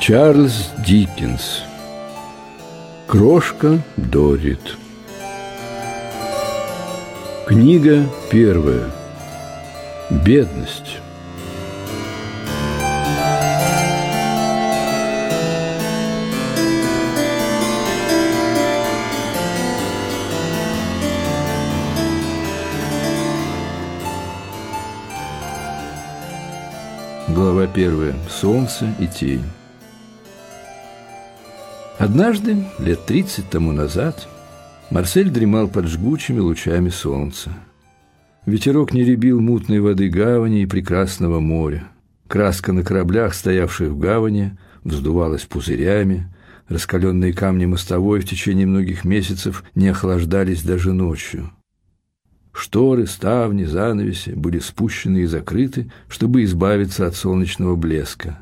Чарльз Диккенс Крошка Дорит Книга первая Бедность Глава первая. Солнце и тень. Однажды, лет тридцать тому назад, Марсель дремал под жгучими лучами солнца. Ветерок не ребил мутной воды гавани и прекрасного моря. Краска на кораблях, стоявших в гавани, вздувалась пузырями, раскаленные камни мостовой в течение многих месяцев не охлаждались даже ночью – Шторы, ставни, занавеси были спущены и закрыты, чтобы избавиться от солнечного блеска.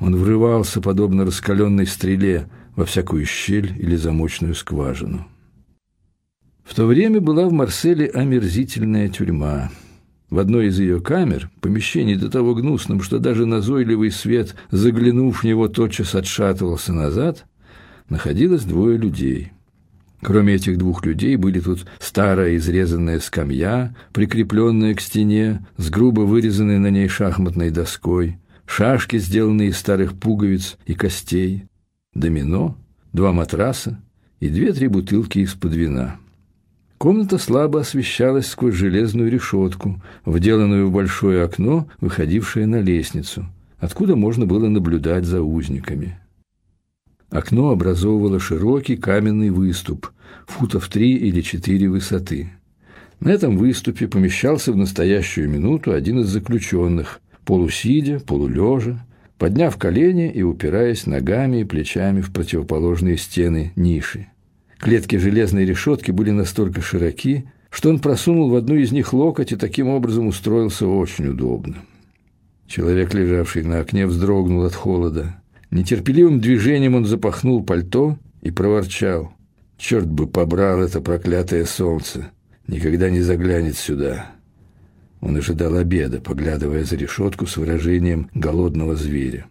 Он врывался, подобно раскаленной стреле, во всякую щель или замочную скважину. В то время была в Марселе омерзительная тюрьма. В одной из ее камер, помещении до того гнусном, что даже назойливый свет, заглянув в него, тотчас отшатывался назад, находилось двое людей – Кроме этих двух людей были тут старая изрезанная скамья, прикрепленная к стене, с грубо вырезанной на ней шахматной доской, шашки, сделанные из старых пуговиц и костей, домино, два матраса и две-три бутылки из-под вина. Комната слабо освещалась сквозь железную решетку, вделанную в большое окно, выходившее на лестницу, откуда можно было наблюдать за узниками. Окно образовывало широкий каменный выступ, футов три или четыре высоты. На этом выступе помещался в настоящую минуту один из заключенных, полусидя, полулежа, подняв колени и упираясь ногами и плечами в противоположные стены ниши. Клетки железной решетки были настолько широки, что он просунул в одну из них локоть и таким образом устроился очень удобно. Человек, лежавший на окне, вздрогнул от холода. Нетерпеливым движением он запахнул пальто и проворчал. «Черт бы побрал это проклятое солнце! Никогда не заглянет сюда!» Он ожидал обеда, поглядывая за решетку с выражением голодного зверя.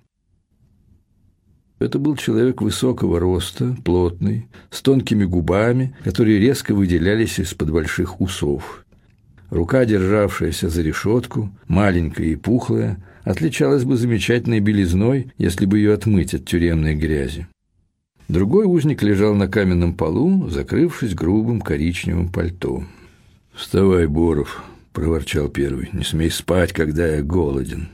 Это был человек высокого роста, плотный, с тонкими губами, которые резко выделялись из-под больших усов. Рука, державшаяся за решетку, маленькая и пухлая, отличалась бы замечательной белизной, если бы ее отмыть от тюремной грязи. Другой узник лежал на каменном полу, закрывшись грубым коричневым пальто. «Вставай, Боров», — проворчал первый, — «не смей спать, когда я голоден».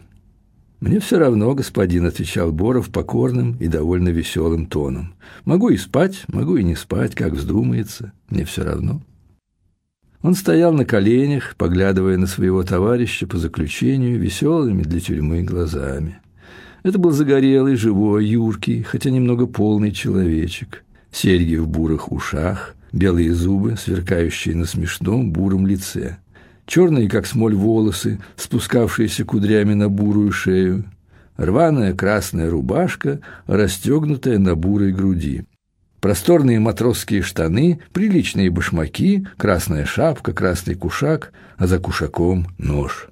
«Мне все равно, господин», — отвечал Боров покорным и довольно веселым тоном. «Могу и спать, могу и не спать, как вздумается, мне все равно». Он стоял на коленях, поглядывая на своего товарища по заключению веселыми для тюрьмы глазами. Это был загорелый, живой, юркий, хотя немного полный человечек. Серьги в бурых ушах, белые зубы, сверкающие на смешном буром лице. Черные, как смоль, волосы, спускавшиеся кудрями на бурую шею. Рваная красная рубашка, расстегнутая на бурой груди просторные матросские штаны, приличные башмаки, красная шапка, красный кушак, а за кушаком нож.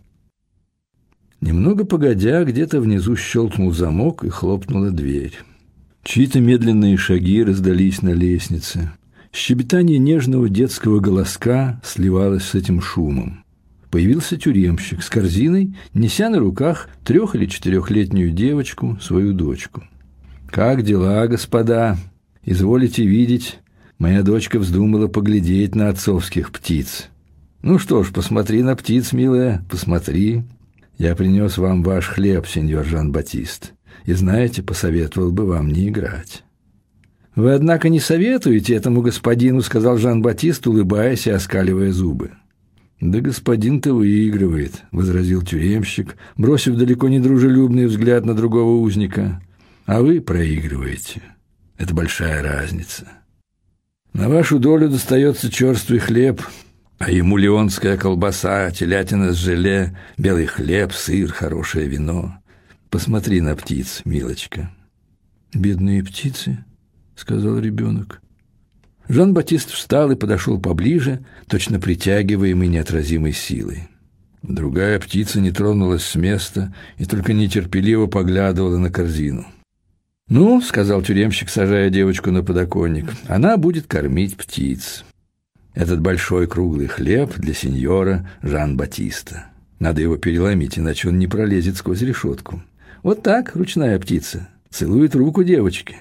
Немного погодя, где-то внизу щелкнул замок и хлопнула дверь. Чьи-то медленные шаги раздались на лестнице. Щебетание нежного детского голоска сливалось с этим шумом. Появился тюремщик с корзиной, неся на руках трех- или четырехлетнюю девочку, свою дочку. «Как дела, господа?» Изволите видеть, моя дочка вздумала поглядеть на отцовских птиц. Ну что ж, посмотри на птиц, милая, посмотри. Я принес вам ваш хлеб, сеньор Жан-Батист. И знаете, посоветовал бы вам не играть. «Вы, однако, не советуете этому господину», — сказал Жан-Батист, улыбаясь и оскаливая зубы. «Да господин-то выигрывает», — возразил тюремщик, бросив далеко не дружелюбный взгляд на другого узника. «А вы проигрываете». Это большая разница. На вашу долю достается черствый хлеб, а ему леонская колбаса, телятина с желе, белый хлеб, сыр, хорошее вино. Посмотри на птиц, милочка. «Бедные птицы», — сказал ребенок. Жан-Батист встал и подошел поближе, точно притягиваемый неотразимой силой. Другая птица не тронулась с места и только нетерпеливо поглядывала на корзину. «Ну, — сказал тюремщик, сажая девочку на подоконник, — она будет кормить птиц. Этот большой круглый хлеб для сеньора Жан-Батиста. Надо его переломить, иначе он не пролезет сквозь решетку. Вот так, ручная птица, целует руку девочки.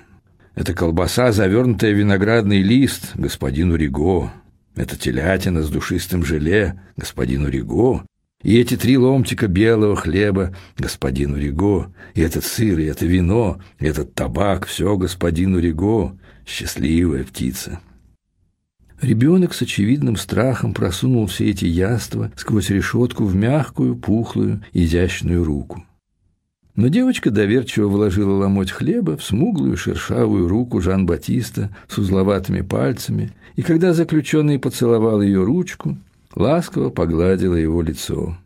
Это колбаса, завернутая в виноградный лист, господину Риго. Это телятина с душистым желе, господину Риго. И эти три ломтика белого хлеба господину Риго, и этот сыр, и это вино, и этот табак, все господину Риго, счастливая птица. Ребенок с очевидным страхом просунул все эти яства сквозь решетку в мягкую, пухлую, изящную руку. Но девочка доверчиво вложила ломоть хлеба в смуглую шершавую руку Жан-Батиста с узловатыми пальцами, и когда заключенный поцеловал ее ручку, ласково погладила его лицо.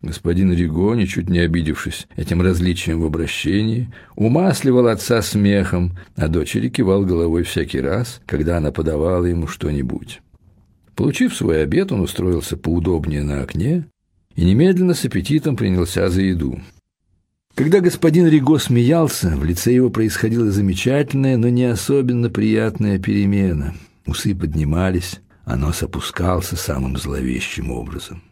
Господин Риго, ничуть не обидевшись этим различием в обращении, умасливал отца смехом, а дочери кивал головой всякий раз, когда она подавала ему что-нибудь. Получив свой обед, он устроился поудобнее на окне и немедленно с аппетитом принялся за еду. Когда господин Риго смеялся, в лице его происходила замечательная, но не особенно приятная перемена. Усы поднимались, а нос опускался самым зловещим образом.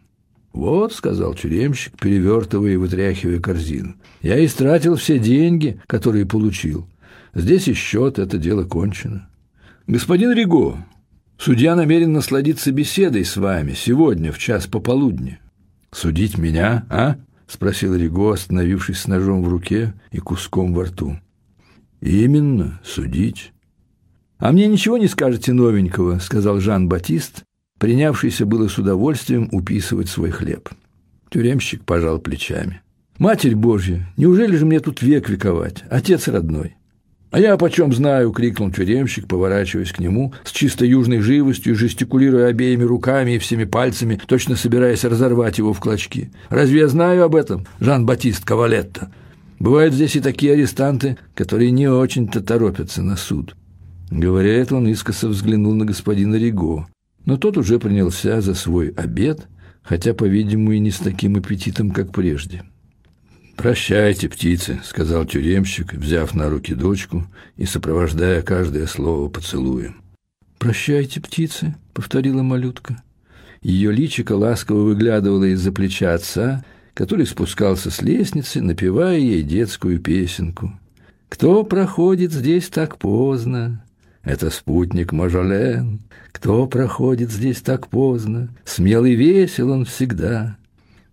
«Вот», — сказал тюремщик, перевертывая и вытряхивая корзину, — «я истратил все деньги, которые получил. Здесь и счет, это дело кончено». «Господин Риго, судья намерен насладиться беседой с вами сегодня в час пополудни». «Судить меня, а?» — спросил Риго, остановившись с ножом в руке и куском во рту. «Именно, судить». «А мне ничего не скажете новенького», — сказал Жан-Батист, принявшийся было с удовольствием уписывать свой хлеб. Тюремщик пожал плечами. «Матерь Божья, неужели же мне тут век вековать? Отец родной!» «А я почем знаю!» — крикнул тюремщик, поворачиваясь к нему с чисто южной живостью, жестикулируя обеими руками и всеми пальцами, точно собираясь разорвать его в клочки. «Разве я знаю об этом, Жан-Батист Кавалетто? Бывают здесь и такие арестанты, которые не очень-то торопятся на суд. Говоря это, он искоса взглянул на господина Риго, но тот уже принялся за свой обед, хотя, по-видимому, и не с таким аппетитом, как прежде. «Прощайте, птицы», — сказал тюремщик, взяв на руки дочку и сопровождая каждое слово поцелуем. «Прощайте, птицы», — повторила малютка. Ее личико ласково выглядывало из-за плеча отца, который спускался с лестницы, напевая ей детскую песенку. «Кто проходит здесь так поздно? Это спутник Мажолен. Кто проходит здесь так поздно? Смелый весел он всегда.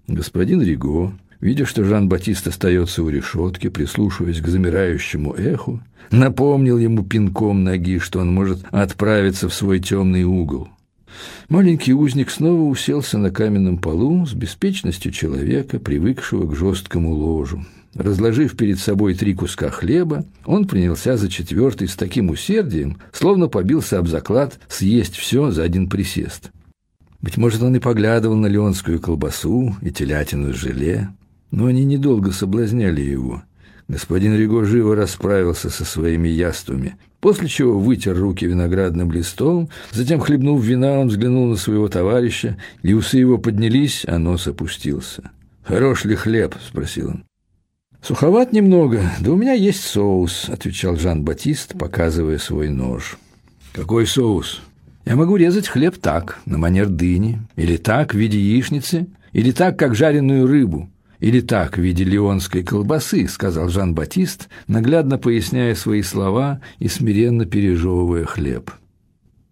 Господин Риго, видя, что Жан-Батист остается у решетки, прислушиваясь к замирающему эху, напомнил ему пинком ноги, что он может отправиться в свой темный угол. Маленький узник снова уселся на каменном полу с беспечностью человека, привыкшего к жесткому ложу. Разложив перед собой три куска хлеба, он принялся за четвертый с таким усердием, словно побился об заклад съесть все за один присест. Быть может, он и поглядывал на леонскую колбасу и телятину с желе, но они недолго соблазняли его. Господин Риго живо расправился со своими яствами, после чего вытер руки виноградным листом, затем, хлебнув вина, он взглянул на своего товарища, и усы его поднялись, а нос опустился. «Хорош ли хлеб?» – спросил он. «Суховат немного, да у меня есть соус», — отвечал Жан-Батист, показывая свой нож. «Какой соус?» «Я могу резать хлеб так, на манер дыни, или так, в виде яичницы, или так, как жареную рыбу, или так, в виде леонской колбасы», — сказал Жан-Батист, наглядно поясняя свои слова и смиренно пережевывая хлеб.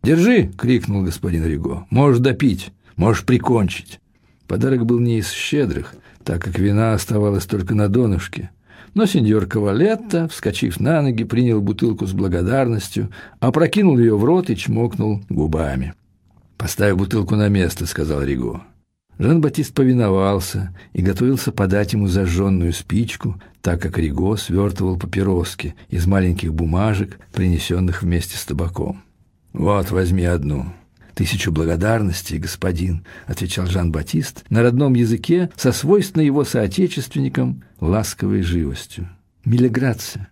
«Держи!» — крикнул господин Риго. «Можешь допить, можешь прикончить». Подарок был не из щедрых — так как вина оставалась только на донышке. Но сеньор Кавалетто, вскочив на ноги, принял бутылку с благодарностью, опрокинул ее в рот и чмокнул губами. «Поставь бутылку на место», — сказал Риго. Жан-Батист повиновался и готовился подать ему зажженную спичку, так как Риго свертывал папироски из маленьких бумажек, принесенных вместе с табаком. «Вот, возьми одну», «Тысячу благодарностей, господин», — отвечал Жан-Батист на родном языке со свойственной его соотечественникам ласковой живостью. «Милеграция».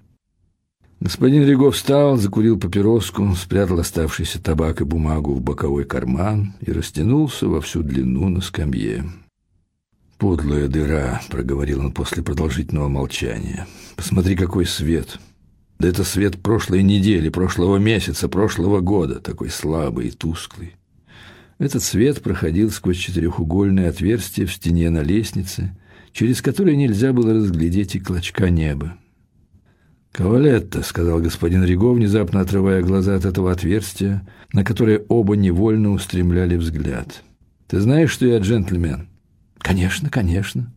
Господин Риго встал, закурил папироску, спрятал оставшийся табак и бумагу в боковой карман и растянулся во всю длину на скамье. «Подлая дыра», — проговорил он после продолжительного молчания. «Посмотри, какой свет! Да это свет прошлой недели, прошлого месяца, прошлого года, такой слабый и тусклый. Этот свет проходил сквозь четырехугольное отверстие в стене на лестнице, через которое нельзя было разглядеть и клочка неба. «Кавалетта», — сказал господин Риго, внезапно отрывая глаза от этого отверстия, на которое оба невольно устремляли взгляд. «Ты знаешь, что я джентльмен?» «Конечно, конечно».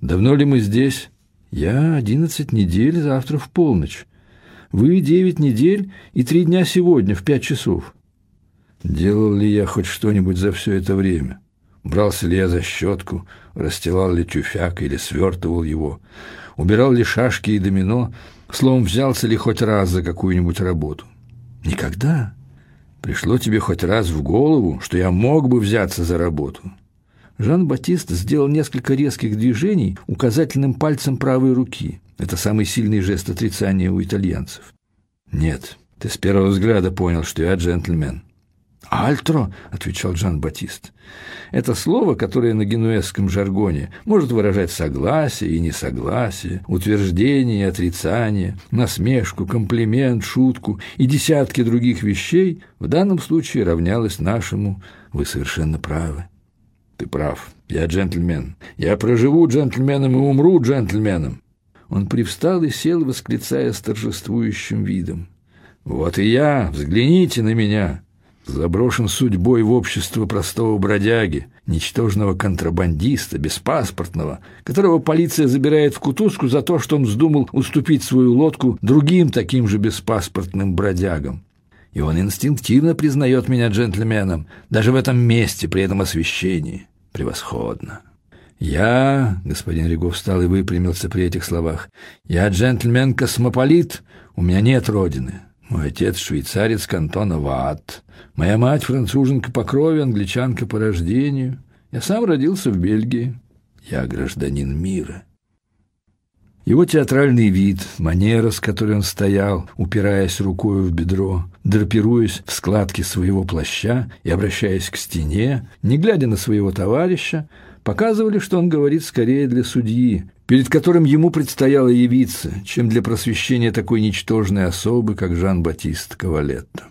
«Давно ли мы здесь?» «Я одиннадцать недель, завтра в полночь. Вы девять недель и три дня сегодня в пять часов». Делал ли я хоть что-нибудь за все это время? Брался ли я за щетку, расстилал ли тюфяк или свертывал его, убирал ли шашки и домино, словом, взялся ли хоть раз за какую-нибудь работу? Никогда. Пришло тебе хоть раз в голову, что я мог бы взяться за работу? Жан-Батист сделал несколько резких движений указательным пальцем правой руки. Это самый сильный жест отрицания у итальянцев. Нет, ты с первого взгляда понял, что я джентльмен. «Альтро», — отвечал Жан-Батист. Это слово, которое на генуэзском жаргоне может выражать согласие и несогласие, утверждение и отрицание, насмешку, комплимент, шутку и десятки других вещей, в данном случае равнялось нашему «вы совершенно правы». Ты прав, я джентльмен. Я проживу джентльменом и умру джентльменом. Он привстал и сел, восклицая с торжествующим видом. Вот и я, взгляните на меня заброшен судьбой в общество простого бродяги, ничтожного контрабандиста, беспаспортного, которого полиция забирает в кутузку за то, что он вздумал уступить свою лодку другим таким же беспаспортным бродягам. И он инстинктивно признает меня джентльменом, даже в этом месте, при этом освещении. Превосходно. Я, господин Ригов встал и выпрямился при этих словах, я джентльмен-космополит, у меня нет родины. Мой отец швейцарец кантона Ваат. Моя мать француженка по крови, англичанка по рождению. Я сам родился в Бельгии. Я гражданин мира. Его театральный вид, манера, с которой он стоял, упираясь рукой в бедро, драпируясь в складки своего плаща и обращаясь к стене, не глядя на своего товарища, показывали, что он говорит скорее для судьи, перед которым ему предстояло явиться, чем для просвещения такой ничтожной особы, как Жан-Батист Кавалетто.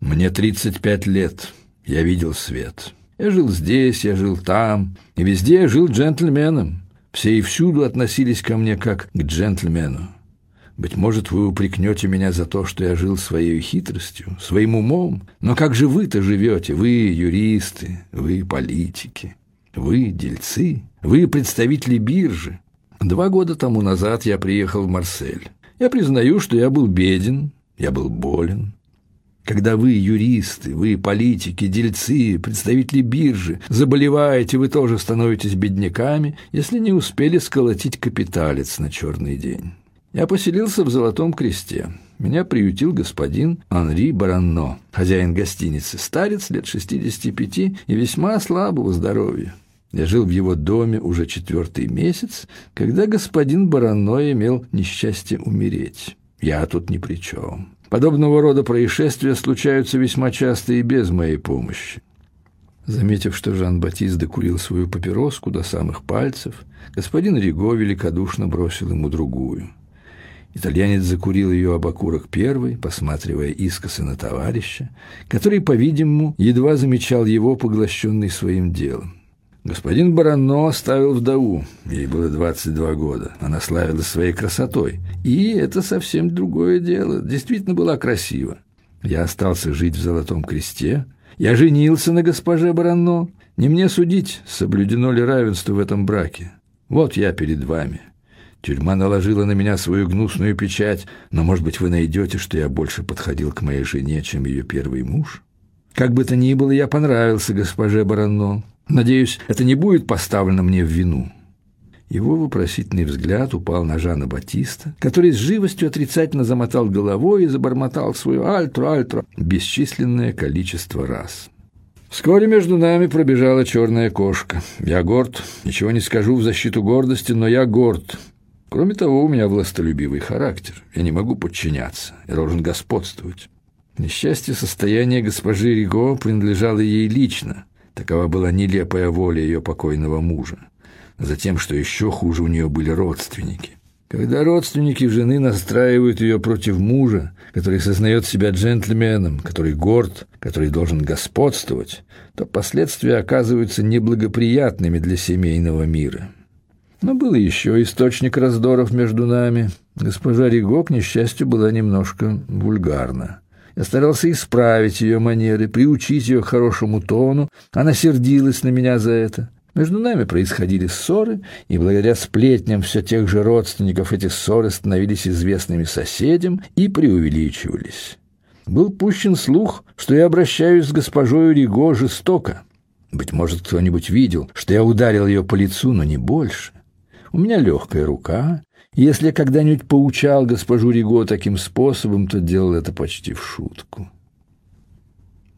Мне 35 лет, я видел свет. Я жил здесь, я жил там, и везде я жил джентльменом. Все и всюду относились ко мне как к джентльмену. Быть может, вы упрекнете меня за то, что я жил своей хитростью, своим умом, но как же вы-то живете, вы юристы, вы политики, вы дельцы, вы представители биржи, Два года тому назад я приехал в Марсель. Я признаю, что я был беден, я был болен. Когда вы, юристы, вы, политики, дельцы, представители биржи, заболеваете, вы тоже становитесь бедняками, если не успели сколотить капиталец на черный день. Я поселился в Золотом Кресте. Меня приютил господин Анри Баранно, хозяин гостиницы, старец лет 65 и весьма слабого здоровья. Я жил в его доме уже четвертый месяц, когда господин Барано имел несчастье умереть. Я тут ни при чем. Подобного рода происшествия случаются весьма часто и без моей помощи. Заметив, что Жан-Батист докурил свою папироску до самых пальцев, господин Риго великодушно бросил ему другую. Итальянец закурил ее об окурок первый, посматривая искоса на товарища, который, по-видимому, едва замечал его, поглощенный своим делом. Господин Барано оставил вдову. Ей было 22 года. Она славилась своей красотой. И это совсем другое дело. Действительно была красива. Я остался жить в Золотом Кресте. Я женился на госпоже Барано. Не мне судить, соблюдено ли равенство в этом браке. Вот я перед вами. Тюрьма наложила на меня свою гнусную печать, но, может быть, вы найдете, что я больше подходил к моей жене, чем ее первый муж? Как бы то ни было, я понравился госпоже Барано. Надеюсь, это не будет поставлено мне в вину». Его вопросительный взгляд упал на Жана Батиста, который с живостью отрицательно замотал головой и забормотал свою «альтро, альтро» бесчисленное количество раз. Вскоре между нами пробежала черная кошка. Я горд, ничего не скажу в защиту гордости, но я горд. Кроме того, у меня властолюбивый характер. Я не могу подчиняться, я должен господствовать. Несчастье состояния госпожи Риго принадлежало ей лично. Такова была нелепая воля ее покойного мужа. Затем, что еще хуже, у нее были родственники. Когда родственники жены настраивают ее против мужа, который сознает себя джентльменом, который горд, который должен господствовать, то последствия оказываются неблагоприятными для семейного мира. Но был еще источник раздоров между нами. Госпожа Риго, к несчастью, была немножко вульгарна. Я старался исправить ее манеры, приучить ее к хорошему тону. Она сердилась на меня за это. Между нами происходили ссоры, и благодаря сплетням все тех же родственников эти ссоры становились известными соседям и преувеличивались. Был пущен слух, что я обращаюсь с госпожой Риго жестоко. Быть может, кто-нибудь видел, что я ударил ее по лицу, но не больше. У меня легкая рука, если я когда-нибудь поучал госпожу Риго таким способом, то делал это почти в шутку.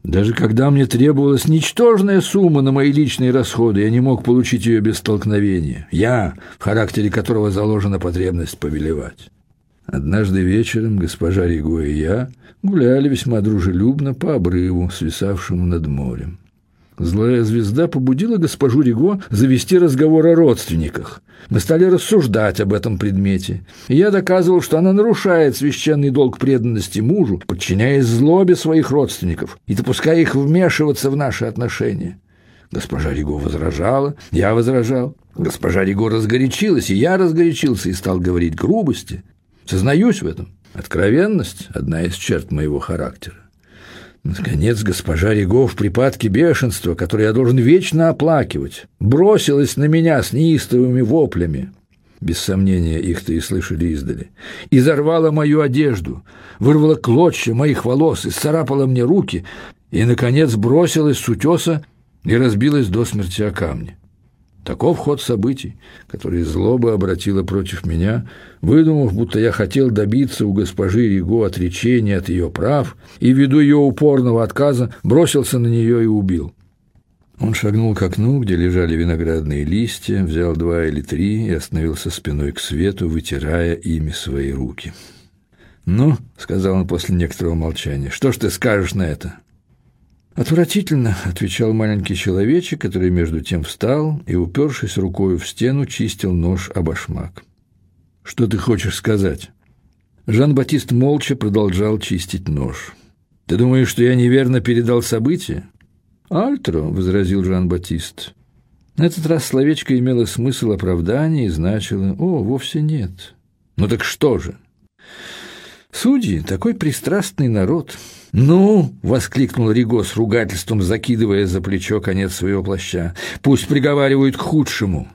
Даже когда мне требовалась ничтожная сумма на мои личные расходы, я не мог получить ее без столкновения. Я, в характере которого заложена потребность повелевать. Однажды вечером госпожа Риго и я гуляли весьма дружелюбно по обрыву, свисавшему над морем. Злая звезда побудила госпожу Риго завести разговор о родственниках. Мы стали рассуждать об этом предмете, и я доказывал, что она нарушает священный долг преданности мужу, подчиняясь злобе своих родственников и допуская их вмешиваться в наши отношения. Госпожа Риго возражала, я возражал. Госпожа Риго разгорячилась, и я разгорячился и стал говорить грубости. Сознаюсь в этом. Откровенность – одна из черт моего характера. Наконец, госпожа Риго в припадке бешенства, который я должен вечно оплакивать, бросилась на меня с неистовыми воплями. Без сомнения, их-то и слышали издали. И зарвала мою одежду, вырвала клочья моих волос, и исцарапала мне руки, и, наконец, бросилась с утеса и разбилась до смерти о камни. Таков ход событий, который злоба обратила против меня, выдумав, будто я хотел добиться у госпожи Риго отречения от ее прав и, ввиду ее упорного отказа, бросился на нее и убил. Он шагнул к окну, где лежали виноградные листья, взял два или три и остановился спиной к свету, вытирая ими свои руки. «Ну», — сказал он после некоторого молчания, — «что ж ты скажешь на это?» «Отвратительно», — отвечал маленький человечек, который между тем встал и, упершись рукою в стену, чистил нож об башмак. «Что ты хочешь сказать?» Жан-Батист молча продолжал чистить нож. «Ты думаешь, что я неверно передал события?» «Альтро», — возразил Жан-Батист. На этот раз словечко имело смысл оправдания и значило «О, вовсе нет». «Ну так что же?» «Судьи — такой пристрастный народ». «Ну!» — воскликнул Риго с ругательством, закидывая за плечо конец своего плаща. «Пусть приговаривают к худшему!»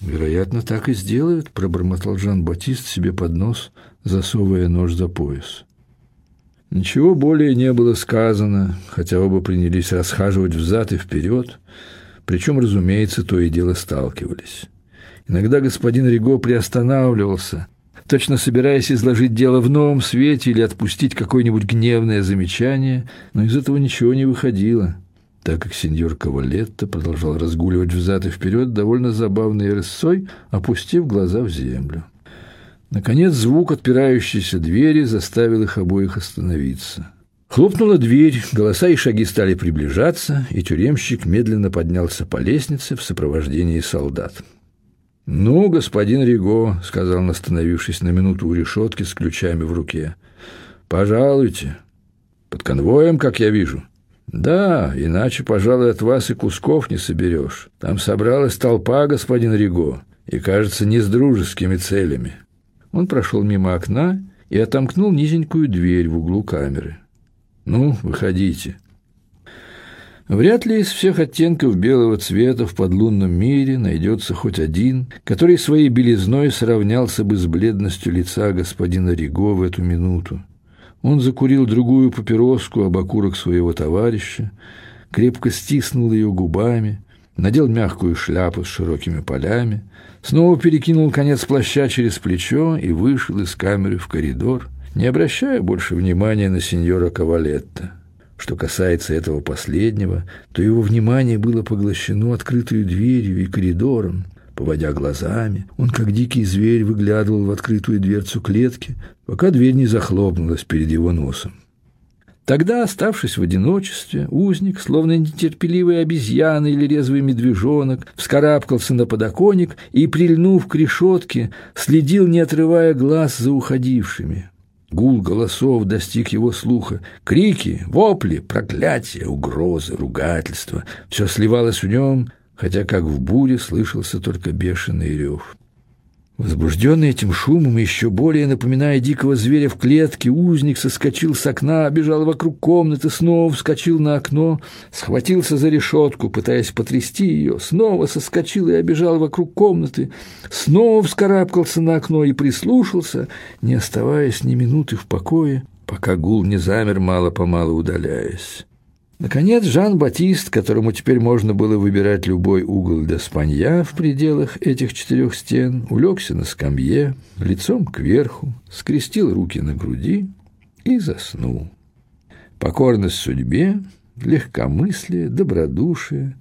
«Вероятно, так и сделают», — пробормотал Жан-Батист себе под нос, засовывая нож за пояс. Ничего более не было сказано, хотя оба принялись расхаживать взад и вперед, причем, разумеется, то и дело сталкивались. Иногда господин Риго приостанавливался, точно собираясь изложить дело в новом свете или отпустить какое-нибудь гневное замечание, но из этого ничего не выходило, так как сеньор Кавалетто продолжал разгуливать взад и вперед довольно забавной рысцой, опустив глаза в землю. Наконец звук отпирающейся двери заставил их обоих остановиться. Хлопнула дверь, голоса и шаги стали приближаться, и тюремщик медленно поднялся по лестнице в сопровождении солдат. «Ну, господин Риго», — сказал он, остановившись на минуту у решетки с ключами в руке, — «пожалуйте. Под конвоем, как я вижу». «Да, иначе, пожалуй, от вас и кусков не соберешь. Там собралась толпа, господин Риго, и, кажется, не с дружескими целями». Он прошел мимо окна и отомкнул низенькую дверь в углу камеры. «Ну, выходите». Вряд ли из всех оттенков белого цвета в подлунном мире найдется хоть один, который своей белизной сравнялся бы с бледностью лица господина Риго в эту минуту. Он закурил другую папироску об окурок своего товарища, крепко стиснул ее губами, надел мягкую шляпу с широкими полями, снова перекинул конец плаща через плечо и вышел из камеры в коридор, не обращая больше внимания на сеньора Кавалетта. Что касается этого последнего, то его внимание было поглощено открытой дверью и коридором. Поводя глазами, он, как дикий зверь, выглядывал в открытую дверцу клетки, пока дверь не захлопнулась перед его носом. Тогда, оставшись в одиночестве, узник, словно нетерпеливая обезьяна или резвый медвежонок, вскарабкался на подоконник и, прильнув к решетке, следил, не отрывая глаз за уходившими. Гул голосов достиг его слуха. Крики, вопли, проклятия, угрозы, ругательства — все сливалось в нем, хотя, как в буре, слышался только бешеный рев. Возбужденный этим шумом, еще более напоминая дикого зверя в клетке, узник соскочил с окна, бежал вокруг комнаты, снова вскочил на окно, схватился за решетку, пытаясь потрясти ее, снова соскочил и обежал вокруг комнаты, снова вскарабкался на окно и прислушался, не оставаясь ни минуты в покое, пока гул не замер, мало-помалу удаляясь. Наконец, Жан-Батист, которому теперь можно было выбирать любой угол для спанья в пределах этих четырех стен, улегся на скамье, лицом кверху, скрестил руки на груди и заснул. Покорность судьбе, легкомыслие, добродушие,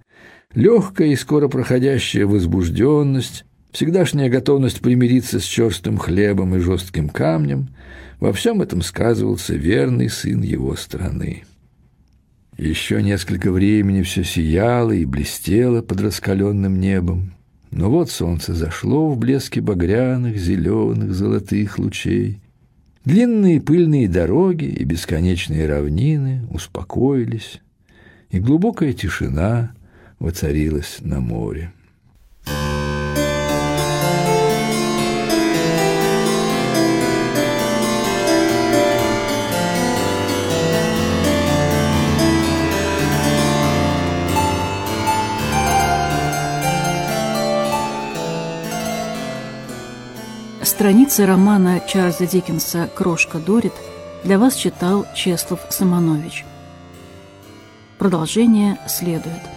легкая и скоро проходящая возбужденность, всегдашняя готовность примириться с черстым хлебом и жестким камнем – во всем этом сказывался верный сын его страны. Еще несколько времени все сияло и блестело под раскаленным небом. Но вот солнце зашло в блеске багряных, зеленых, золотых лучей. Длинные пыльные дороги и бесконечные равнины успокоились, и глубокая тишина воцарилась на море. Страницы романа Чарльза Диккенса «Крошка Дорит» для вас читал Чеслов Самонович. Продолжение следует.